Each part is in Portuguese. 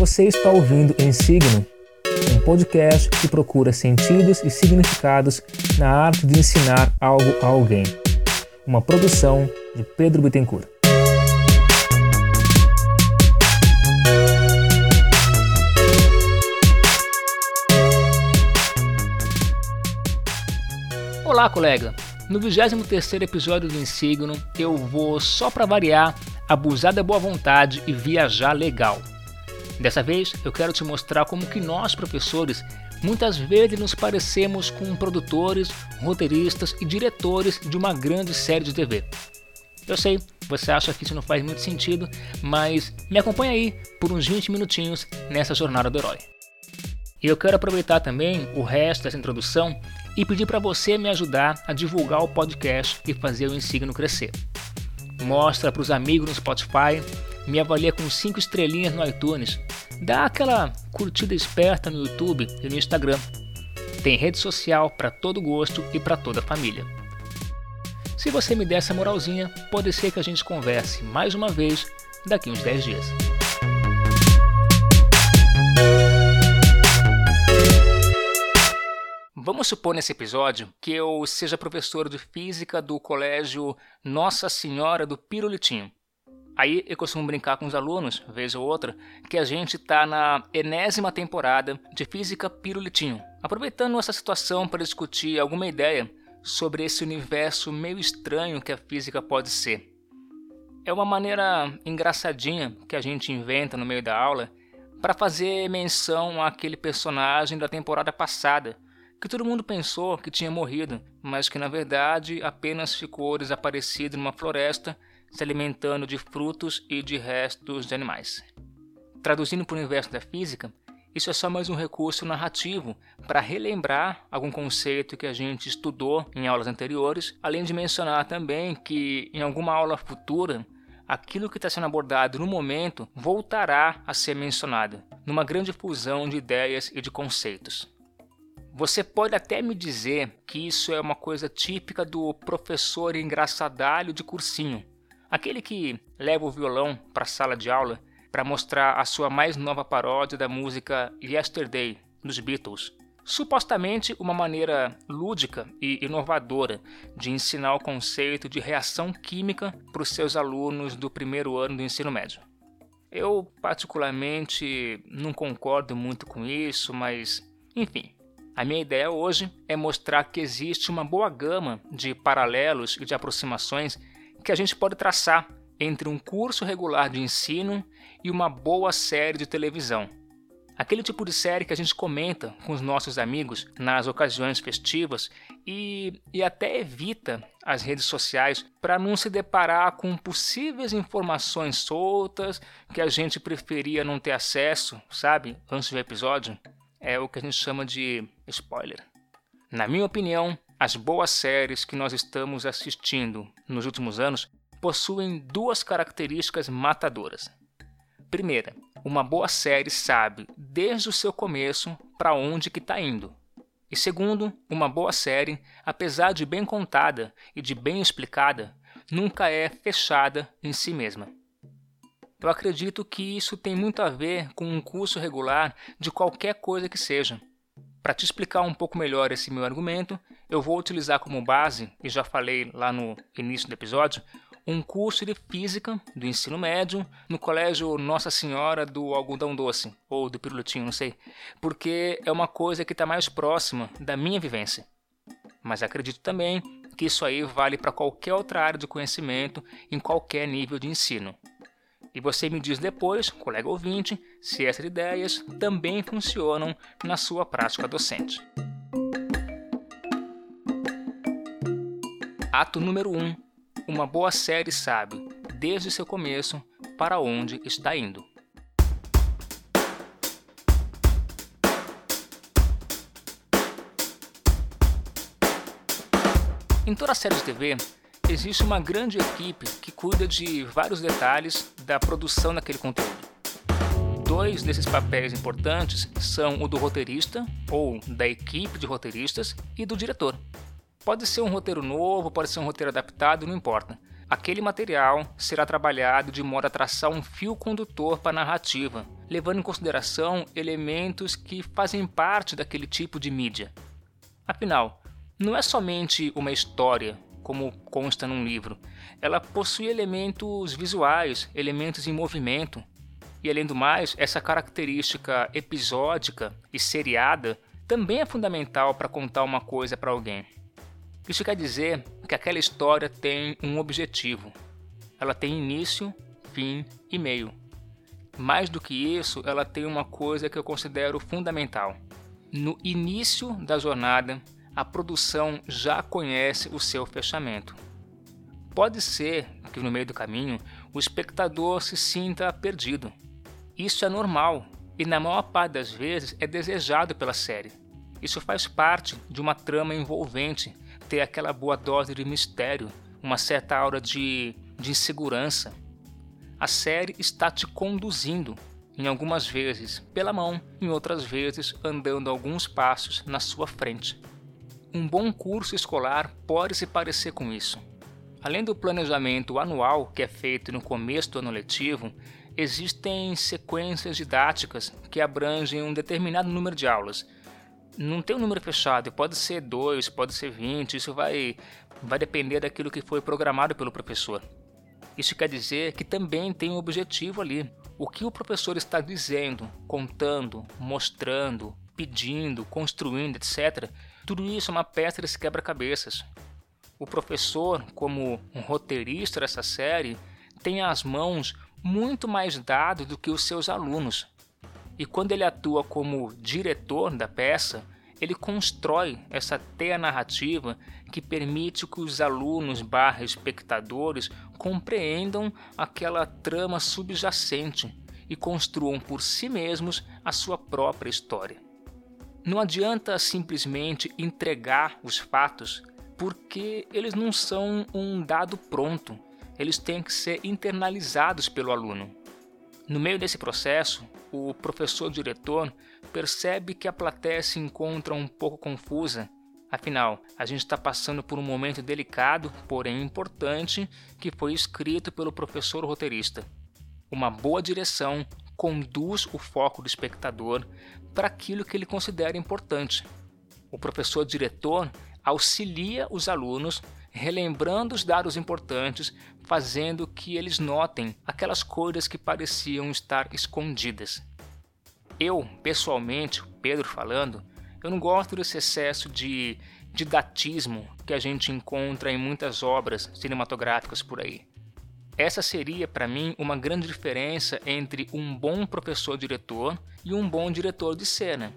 Você está ouvindo Em Signo, um podcast que procura sentidos e significados na arte de ensinar algo a alguém. Uma produção de Pedro Bittencourt. Olá, colega! No 23 episódio do Insigno, eu vou, só para variar, abusar da boa vontade e viajar legal. Dessa vez, eu quero te mostrar como que nós, professores, muitas vezes nos parecemos com produtores, roteiristas e diretores de uma grande série de TV. Eu sei, você acha que isso não faz muito sentido, mas me acompanha aí por uns 20 minutinhos nessa jornada do herói. E eu quero aproveitar também o resto dessa introdução e pedir para você me ajudar a divulgar o podcast e fazer o Insigno crescer. Mostra para os amigos no Spotify, me avalia com 5 estrelinhas no iTunes, dá aquela curtida esperta no YouTube e no Instagram. Tem rede social para todo gosto e para toda a família. Se você me der essa moralzinha, pode ser que a gente converse mais uma vez daqui uns 10 dias. Vamos supor nesse episódio que eu seja professor de física do colégio Nossa Senhora do Pirulitinho. Aí eu costumo brincar com os alunos, vez ou outra, que a gente está na enésima temporada de Física Pirulitinho, aproveitando essa situação para discutir alguma ideia sobre esse universo meio estranho que a física pode ser. É uma maneira engraçadinha que a gente inventa no meio da aula para fazer menção àquele personagem da temporada passada que todo mundo pensou que tinha morrido, mas que na verdade apenas ficou desaparecido numa floresta, se alimentando de frutos e de restos de animais. Traduzindo para o universo da física, isso é só mais um recurso narrativo para relembrar algum conceito que a gente estudou em aulas anteriores, além de mencionar também que em alguma aula futura aquilo que está sendo abordado no momento voltará a ser mencionado, numa grande fusão de ideias e de conceitos. Você pode até me dizer que isso é uma coisa típica do professor engraçadalho de cursinho, aquele que leva o violão para a sala de aula para mostrar a sua mais nova paródia da música Yesterday dos Beatles. Supostamente uma maneira lúdica e inovadora de ensinar o conceito de reação química para os seus alunos do primeiro ano do ensino médio. Eu, particularmente, não concordo muito com isso, mas enfim, a minha ideia hoje é mostrar que existe uma boa gama de paralelos e de aproximações que a gente pode traçar entre um curso regular de ensino e uma boa série de televisão. Aquele tipo de série que a gente comenta com os nossos amigos nas ocasiões festivas e, e até evita as redes sociais para não se deparar com possíveis informações soltas que a gente preferia não ter acesso, sabe, antes do episódio é o que a gente chama de spoiler. Na minha opinião, as boas séries que nós estamos assistindo nos últimos anos possuem duas características matadoras. Primeira, uma boa série sabe desde o seu começo para onde que está indo. E segundo, uma boa série, apesar de bem contada e de bem explicada, nunca é fechada em si mesma. Eu acredito que isso tem muito a ver com um curso regular de qualquer coisa que seja. Para te explicar um pouco melhor esse meu argumento, eu vou utilizar como base, e já falei lá no início do episódio, um curso de física do ensino médio no colégio Nossa Senhora do Algodão Doce, ou do Pirulitinho, não sei, porque é uma coisa que está mais próxima da minha vivência. Mas acredito também que isso aí vale para qualquer outra área de conhecimento em qualquer nível de ensino. E você me diz depois, colega ouvinte, se essas ideias também funcionam na sua prática docente. Ato número 1. Um, uma boa série sabe, desde seu começo, para onde está indo. Em toda série de TV, existe uma grande equipe que cuida de vários detalhes da produção daquele conteúdo. Dois desses papéis importantes são o do roteirista, ou da equipe de roteiristas, e do diretor. Pode ser um roteiro novo, pode ser um roteiro adaptado, não importa. Aquele material será trabalhado de modo a traçar um fio condutor para a narrativa, levando em consideração elementos que fazem parte daquele tipo de mídia. Afinal, não é somente uma história, como consta num livro, ela possui elementos visuais, elementos em movimento. E além do mais, essa característica episódica e seriada também é fundamental para contar uma coisa para alguém. Isso quer dizer que aquela história tem um objetivo. Ela tem início, fim e meio. Mais do que isso, ela tem uma coisa que eu considero fundamental. No início da jornada, a produção já conhece o seu fechamento. Pode ser que no meio do caminho o espectador se sinta perdido. Isso é normal e, na maior parte das vezes, é desejado pela série. Isso faz parte de uma trama envolvente ter aquela boa dose de mistério, uma certa aura de, de insegurança. A série está te conduzindo, em algumas vezes pela mão, em outras vezes andando alguns passos na sua frente. Um bom curso escolar pode se parecer com isso. Além do planejamento anual que é feito no começo do ano letivo, existem sequências didáticas que abrangem um determinado número de aulas não tem um número fechado, pode ser 2, pode ser 20, isso vai, vai depender daquilo que foi programado pelo professor. Isso quer dizer que também tem um objetivo ali. O que o professor está dizendo, contando, mostrando, pedindo, construindo, etc., tudo isso é uma peça desse quebra-cabeças. O professor, como um roteirista dessa série, tem as mãos muito mais dados do que os seus alunos. E quando ele atua como diretor da peça, ele constrói essa teia narrativa que permite que os alunos barra espectadores compreendam aquela trama subjacente e construam por si mesmos a sua própria história. Não adianta simplesmente entregar os fatos, porque eles não são um dado pronto, eles têm que ser internalizados pelo aluno. No meio desse processo, o professor diretor percebe que a plateia se encontra um pouco confusa. Afinal, a gente está passando por um momento delicado, porém importante, que foi escrito pelo professor roteirista. Uma boa direção conduz o foco do espectador para aquilo que ele considera importante. O professor diretor auxilia os alunos relembrando os dados importantes, fazendo que eles notem aquelas coisas que pareciam estar escondidas. Eu, pessoalmente, Pedro falando, eu não gosto desse excesso de didatismo que a gente encontra em muitas obras cinematográficas por aí. Essa seria para mim uma grande diferença entre um bom professor-diretor e um bom diretor de cena.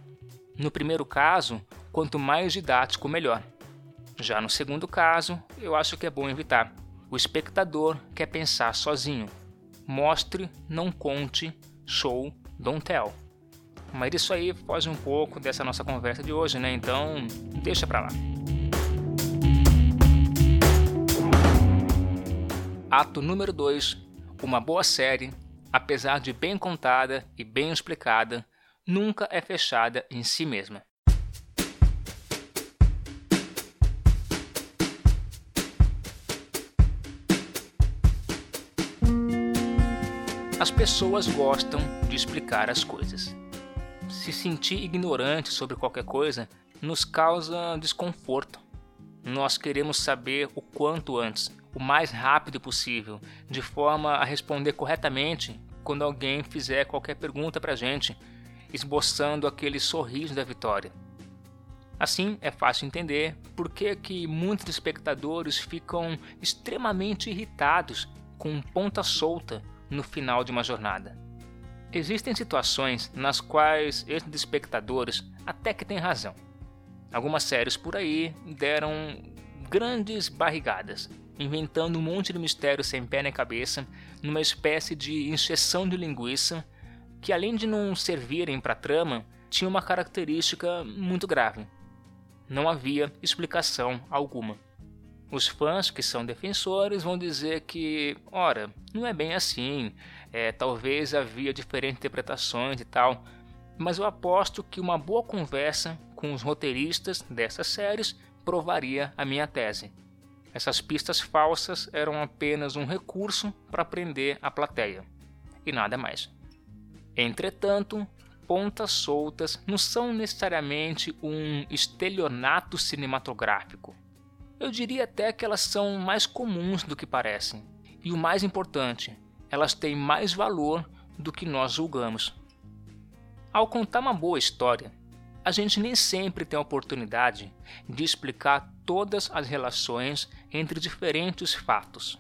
No primeiro caso, quanto mais didático, melhor. Já no segundo caso, eu acho que é bom evitar. O espectador quer pensar sozinho. Mostre, não conte, show, don't tell. Mas isso aí foge um pouco dessa nossa conversa de hoje, né? Então, deixa pra lá. Ato número 2. Uma boa série, apesar de bem contada e bem explicada, nunca é fechada em si mesma. As pessoas gostam de explicar as coisas. Se sentir ignorante sobre qualquer coisa nos causa desconforto. Nós queremos saber o quanto antes, o mais rápido possível, de forma a responder corretamente quando alguém fizer qualquer pergunta para a gente, esboçando aquele sorriso da vitória. Assim, é fácil entender por que, que muitos espectadores ficam extremamente irritados com ponta solta no final de uma jornada. Existem situações nas quais esses espectadores até que têm razão. Algumas séries por aí deram grandes barrigadas, inventando um monte de mistério sem pé nem cabeça, numa espécie de injeção de linguiça que, além de não servirem para a trama, tinha uma característica muito grave. Não havia explicação alguma. Os fãs que são defensores vão dizer que, ora, não é bem assim, é, talvez havia diferentes interpretações e tal, mas eu aposto que uma boa conversa com os roteiristas dessas séries provaria a minha tese. Essas pistas falsas eram apenas um recurso para prender a plateia, e nada mais. Entretanto, pontas soltas não são necessariamente um estelionato cinematográfico. Eu diria até que elas são mais comuns do que parecem. E o mais importante, elas têm mais valor do que nós julgamos. Ao contar uma boa história, a gente nem sempre tem a oportunidade de explicar todas as relações entre diferentes fatos.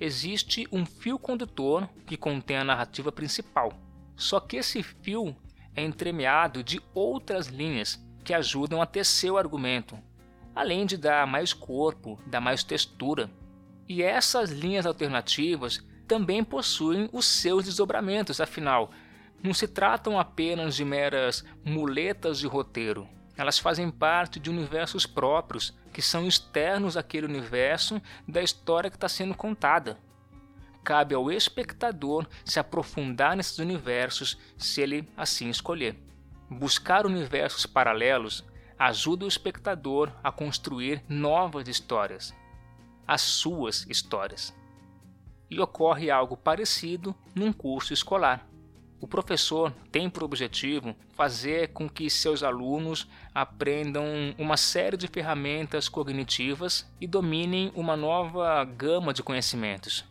Existe um fio condutor que contém a narrativa principal, só que esse fio é entremeado de outras linhas que ajudam a tecer o argumento, além de dar mais corpo, dar mais textura. E essas linhas alternativas também possuem os seus desdobramentos, afinal, não se tratam apenas de meras muletas de roteiro. Elas fazem parte de universos próprios, que são externos àquele universo da história que está sendo contada. Cabe ao espectador se aprofundar nesses universos se ele assim escolher. Buscar universos paralelos ajuda o espectador a construir novas histórias, as suas histórias. E ocorre algo parecido num curso escolar. O professor tem por objetivo fazer com que seus alunos aprendam uma série de ferramentas cognitivas e dominem uma nova gama de conhecimentos.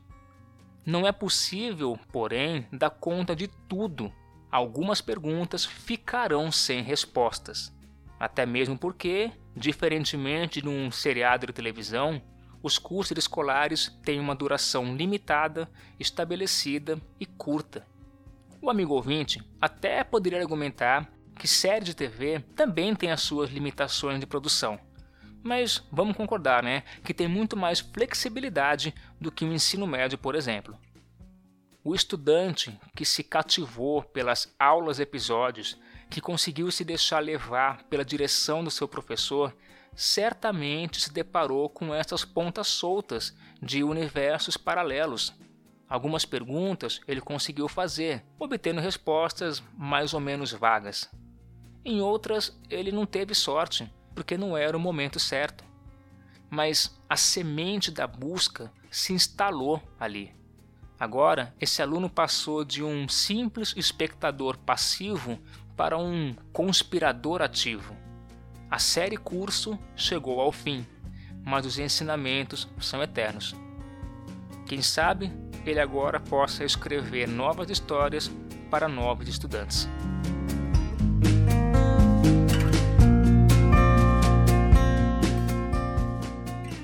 Não é possível, porém, dar conta de tudo. Algumas perguntas ficarão sem respostas. Até mesmo porque, diferentemente de um seriado de televisão, os cursos escolares têm uma duração limitada, estabelecida e curta. O amigo ouvinte até poderia argumentar que série de TV também tem as suas limitações de produção. Mas vamos concordar, né, que tem muito mais flexibilidade do que o ensino médio, por exemplo. O estudante que se cativou pelas aulas episódios, que conseguiu se deixar levar pela direção do seu professor, certamente se deparou com essas pontas soltas de universos paralelos Algumas perguntas ele conseguiu fazer, obtendo respostas mais ou menos vagas. Em outras, ele não teve sorte, porque não era o momento certo. Mas a semente da busca se instalou ali. Agora, esse aluno passou de um simples espectador passivo para um conspirador ativo. A série curso chegou ao fim, mas os ensinamentos são eternos. Quem sabe ele agora possa escrever novas histórias para novos estudantes.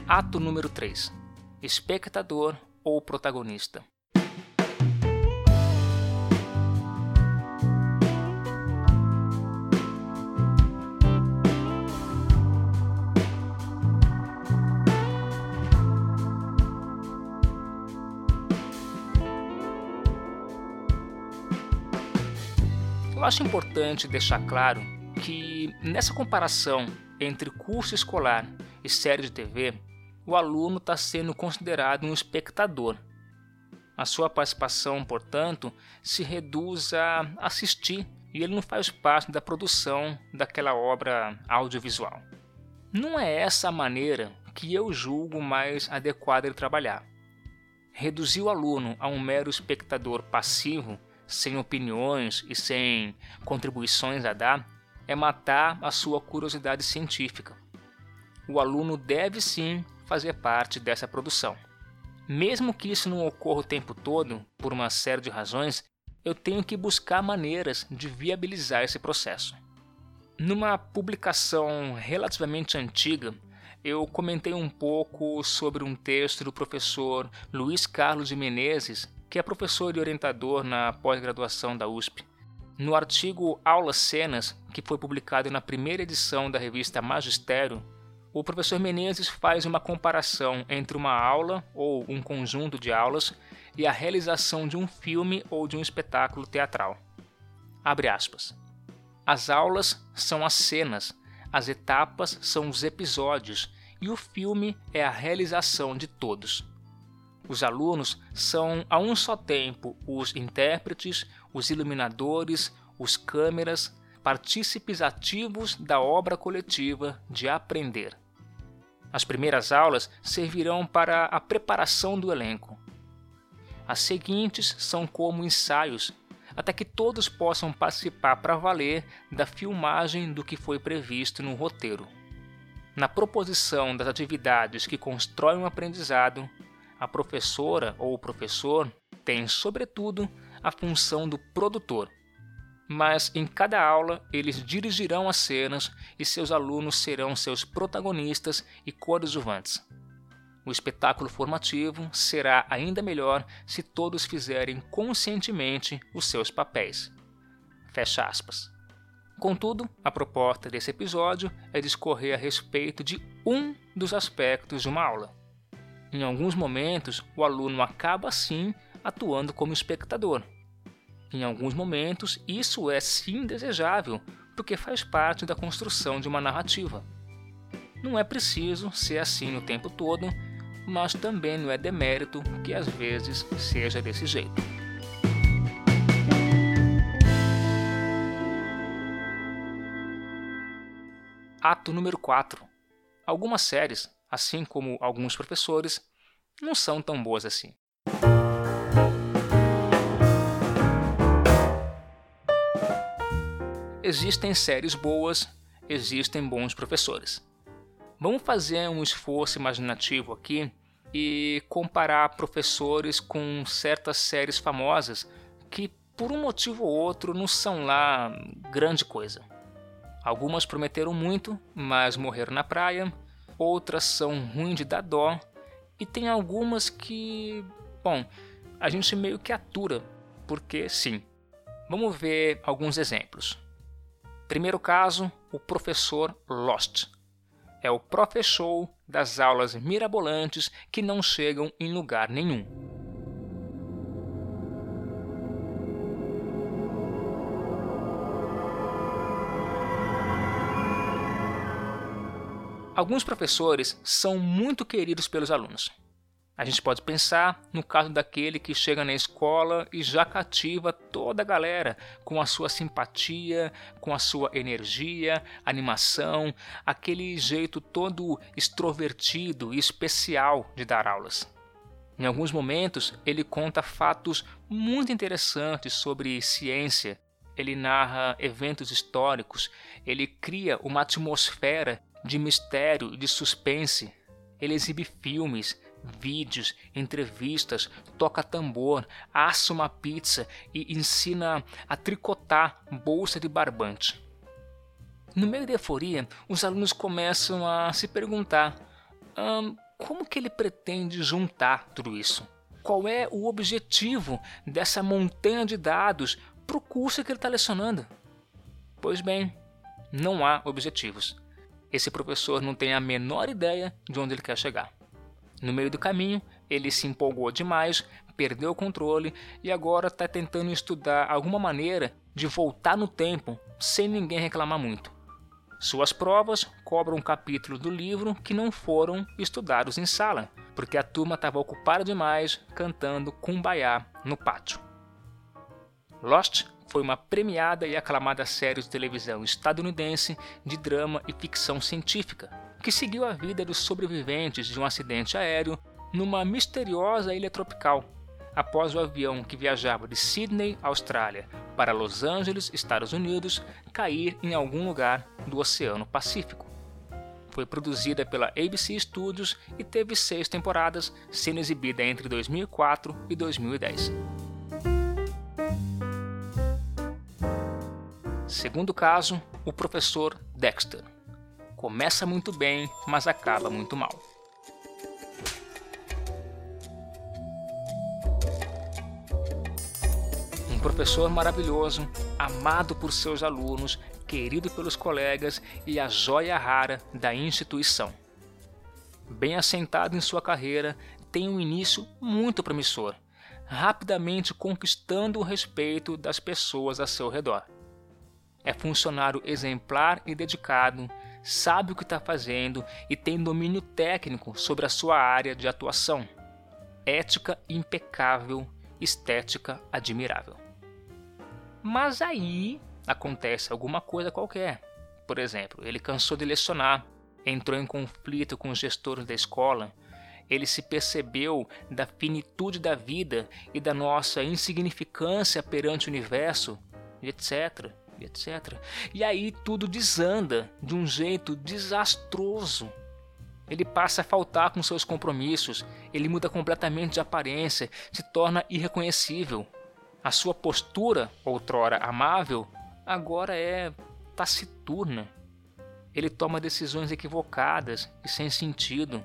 Ato número 3: Espectador ou protagonista. Eu acho importante deixar claro que nessa comparação entre curso escolar e série de TV, o aluno está sendo considerado um espectador. A sua participação, portanto, se reduz a assistir e ele não faz parte da produção daquela obra audiovisual. Não é essa a maneira que eu julgo mais adequada de trabalhar. Reduzir o aluno a um mero espectador passivo sem opiniões e sem contribuições a dar, é matar a sua curiosidade científica. O aluno deve sim fazer parte dessa produção. Mesmo que isso não ocorra o tempo todo, por uma série de razões, eu tenho que buscar maneiras de viabilizar esse processo. Numa publicação relativamente antiga, eu comentei um pouco sobre um texto do professor Luiz Carlos de Menezes que é professor e orientador na pós-graduação da USP. No artigo Aulas Cenas, que foi publicado na primeira edição da revista Magistério, o professor Menezes faz uma comparação entre uma aula ou um conjunto de aulas e a realização de um filme ou de um espetáculo teatral. Abre aspas. As aulas são as cenas, as etapas são os episódios e o filme é a realização de todos. Os alunos são a um só tempo os intérpretes, os iluminadores, os câmeras, partícipes ativos da obra coletiva de aprender. As primeiras aulas servirão para a preparação do elenco. As seguintes são como ensaios, até que todos possam participar para valer da filmagem do que foi previsto no roteiro. Na proposição das atividades que constroem o aprendizado, a professora ou o professor tem, sobretudo, a função do produtor. Mas em cada aula eles dirigirão as cenas e seus alunos serão seus protagonistas e coadjuvantes. O espetáculo formativo será ainda melhor se todos fizerem conscientemente os seus papéis. Fecha aspas. Contudo, a proposta desse episódio é discorrer a respeito de um dos aspectos de uma aula. Em alguns momentos, o aluno acaba assim atuando como espectador. Em alguns momentos, isso é sim desejável, porque faz parte da construção de uma narrativa. Não é preciso ser assim o tempo todo, mas também não é demérito que às vezes seja desse jeito. Ato número 4. Algumas séries, assim como alguns professores, não são tão boas assim. Existem séries boas, existem bons professores. Vamos fazer um esforço imaginativo aqui e comparar professores com certas séries famosas que, por um motivo ou outro, não são lá grande coisa. Algumas prometeram muito, mas morreram na praia. Outras são ruins de dar dó. E tem algumas que, bom, a gente meio que atura, porque sim. Vamos ver alguns exemplos. Primeiro caso, o professor Lost. É o professor das aulas mirabolantes que não chegam em lugar nenhum. Alguns professores são muito queridos pelos alunos. A gente pode pensar no caso daquele que chega na escola e já cativa toda a galera com a sua simpatia, com a sua energia, animação, aquele jeito todo extrovertido e especial de dar aulas. Em alguns momentos, ele conta fatos muito interessantes sobre ciência, ele narra eventos históricos, ele cria uma atmosfera de mistério e de suspense. Ele exibe filmes, vídeos, entrevistas, toca tambor, assa uma pizza e ensina a tricotar bolsa de barbante. No meio da euforia, os alunos começam a se perguntar como que ele pretende juntar tudo isso? Qual é o objetivo dessa montanha de dados para o curso que ele está lecionando? Pois bem, não há objetivos esse professor não tem a menor ideia de onde ele quer chegar. No meio do caminho, ele se empolgou demais, perdeu o controle e agora está tentando estudar alguma maneira de voltar no tempo sem ninguém reclamar muito. Suas provas cobram um capítulo do livro que não foram estudados em sala, porque a turma estava ocupada demais cantando Kumbaya no pátio. Lost foi uma premiada e aclamada série de televisão estadunidense de drama e ficção científica, que seguiu a vida dos sobreviventes de um acidente aéreo numa misteriosa ilha tropical, após o avião que viajava de Sydney, Austrália, para Los Angeles, Estados Unidos, cair em algum lugar do Oceano Pacífico. Foi produzida pela ABC Studios e teve seis temporadas, sendo exibida entre 2004 e 2010. Segundo caso, o professor Dexter. Começa muito bem, mas acaba muito mal. Um professor maravilhoso, amado por seus alunos, querido pelos colegas e a joia rara da instituição. Bem assentado em sua carreira, tem um início muito promissor, rapidamente conquistando o respeito das pessoas a seu redor. É funcionário exemplar e dedicado, sabe o que está fazendo e tem domínio técnico sobre a sua área de atuação. Ética impecável, estética admirável. Mas aí acontece alguma coisa qualquer. Por exemplo, ele cansou de lecionar, entrou em conflito com os gestores da escola, ele se percebeu da finitude da vida e da nossa insignificância perante o universo, etc, etc. E aí tudo desanda de um jeito desastroso. Ele passa a faltar com seus compromissos, ele muda completamente de aparência, se torna irreconhecível. A sua postura, outrora amável, agora é taciturna. Ele toma decisões equivocadas e sem sentido.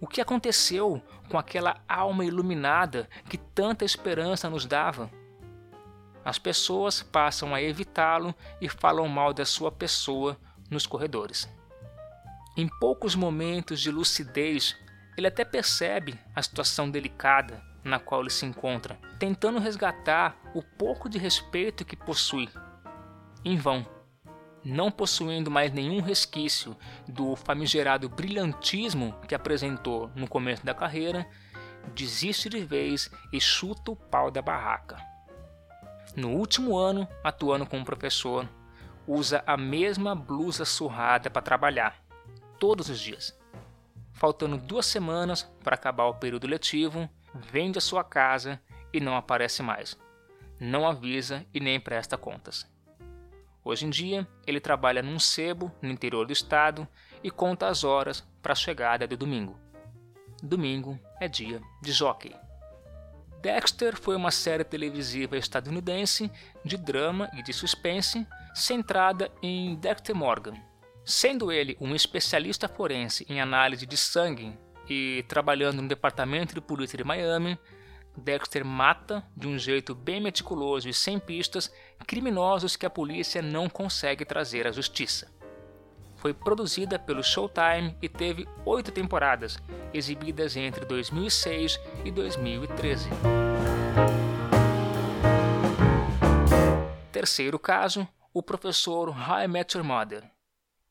O que aconteceu com aquela alma iluminada que tanta esperança nos dava? As pessoas passam a evitá-lo e falam mal da sua pessoa nos corredores. Em poucos momentos de lucidez, ele até percebe a situação delicada na qual ele se encontra, tentando resgatar o pouco de respeito que possui. Em vão não possuindo mais nenhum resquício do famigerado brilhantismo que apresentou no começo da carreira, desiste de vez e chuta o pau da barraca. No último ano, atuando como professor, usa a mesma blusa surrada para trabalhar, todos os dias. Faltando duas semanas para acabar o período letivo, vende a sua casa e não aparece mais. Não avisa e nem presta contas. Hoje em dia, ele trabalha num sebo no interior do estado e conta as horas para a chegada do domingo. Domingo é dia de jockey. Dexter foi uma série televisiva estadunidense de drama e de suspense centrada em Dexter Morgan. Sendo ele um especialista forense em análise de sangue e trabalhando no departamento de polícia de Miami, Dexter mata, de um jeito bem meticuloso e sem pistas, criminosos que a polícia não consegue trazer à justiça. Foi produzida pelo Showtime e teve oito temporadas, exibidas entre 2006 e 2013. Terceiro caso, o professor How I Met Your Mother.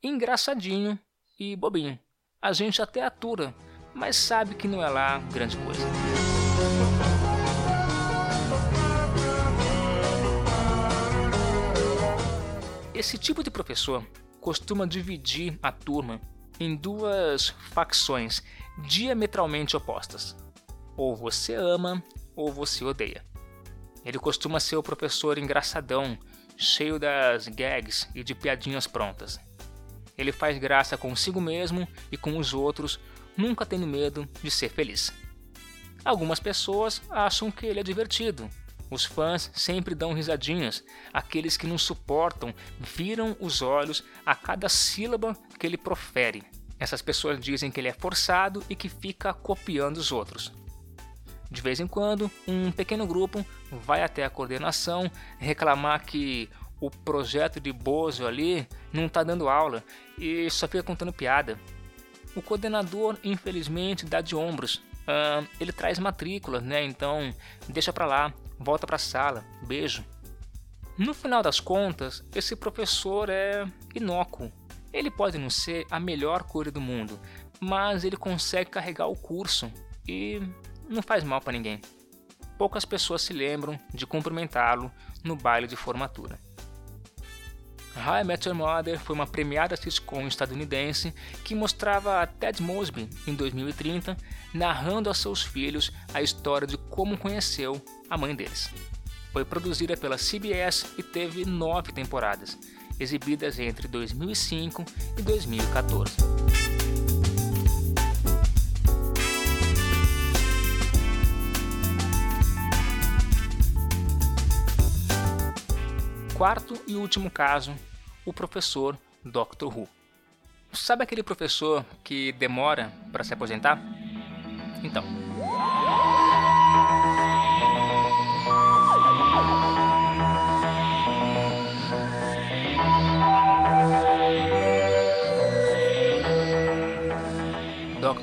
Engraçadinho e bobinho. A gente até atura, mas sabe que não é lá grande coisa. Esse tipo de professor costuma dividir a turma em duas facções diametralmente opostas. Ou você ama ou você odeia. Ele costuma ser o professor engraçadão, cheio das gags e de piadinhas prontas. Ele faz graça consigo mesmo e com os outros, nunca tendo medo de ser feliz. Algumas pessoas acham que ele é divertido, os fãs sempre dão risadinhas, aqueles que não suportam viram os olhos a cada sílaba que ele profere. Essas pessoas dizem que ele é forçado e que fica copiando os outros. De vez em quando, um pequeno grupo vai até a coordenação reclamar que o projeto de Bozo ali não está dando aula e só fica contando piada. O coordenador, infelizmente, dá de ombros. Uh, ele traz matrículas, né? Então deixa para lá volta para a sala, beijo. No final das contas, esse professor é inócuo. Ele pode não ser a melhor coisa do mundo, mas ele consegue carregar o curso e não faz mal para ninguém. Poucas pessoas se lembram de cumprimentá-lo no baile de formatura. I Met Your Mother foi uma premiada sitcom estadunidense que mostrava Ted Mosby, em 2030, narrando a seus filhos a história de como conheceu a mãe deles. Foi produzida pela CBS e teve nove temporadas, exibidas entre 2005 e 2014. Quarto e último caso, o professor Dr. Who. Sabe aquele professor que demora para se aposentar? Então,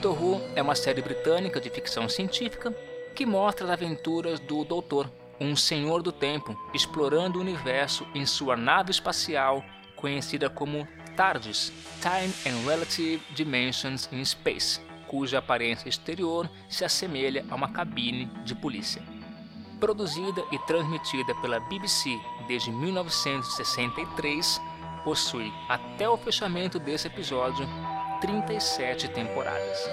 Doctor Who é uma série britânica de ficção científica que mostra as aventuras do Doutor, um senhor do tempo, explorando o universo em sua nave espacial conhecida como TARDIS Time and Relative Dimensions in Space, cuja aparência exterior se assemelha a uma cabine de polícia. Produzida e transmitida pela BBC desde 1963, possui, até o fechamento desse episódio, 37 temporadas.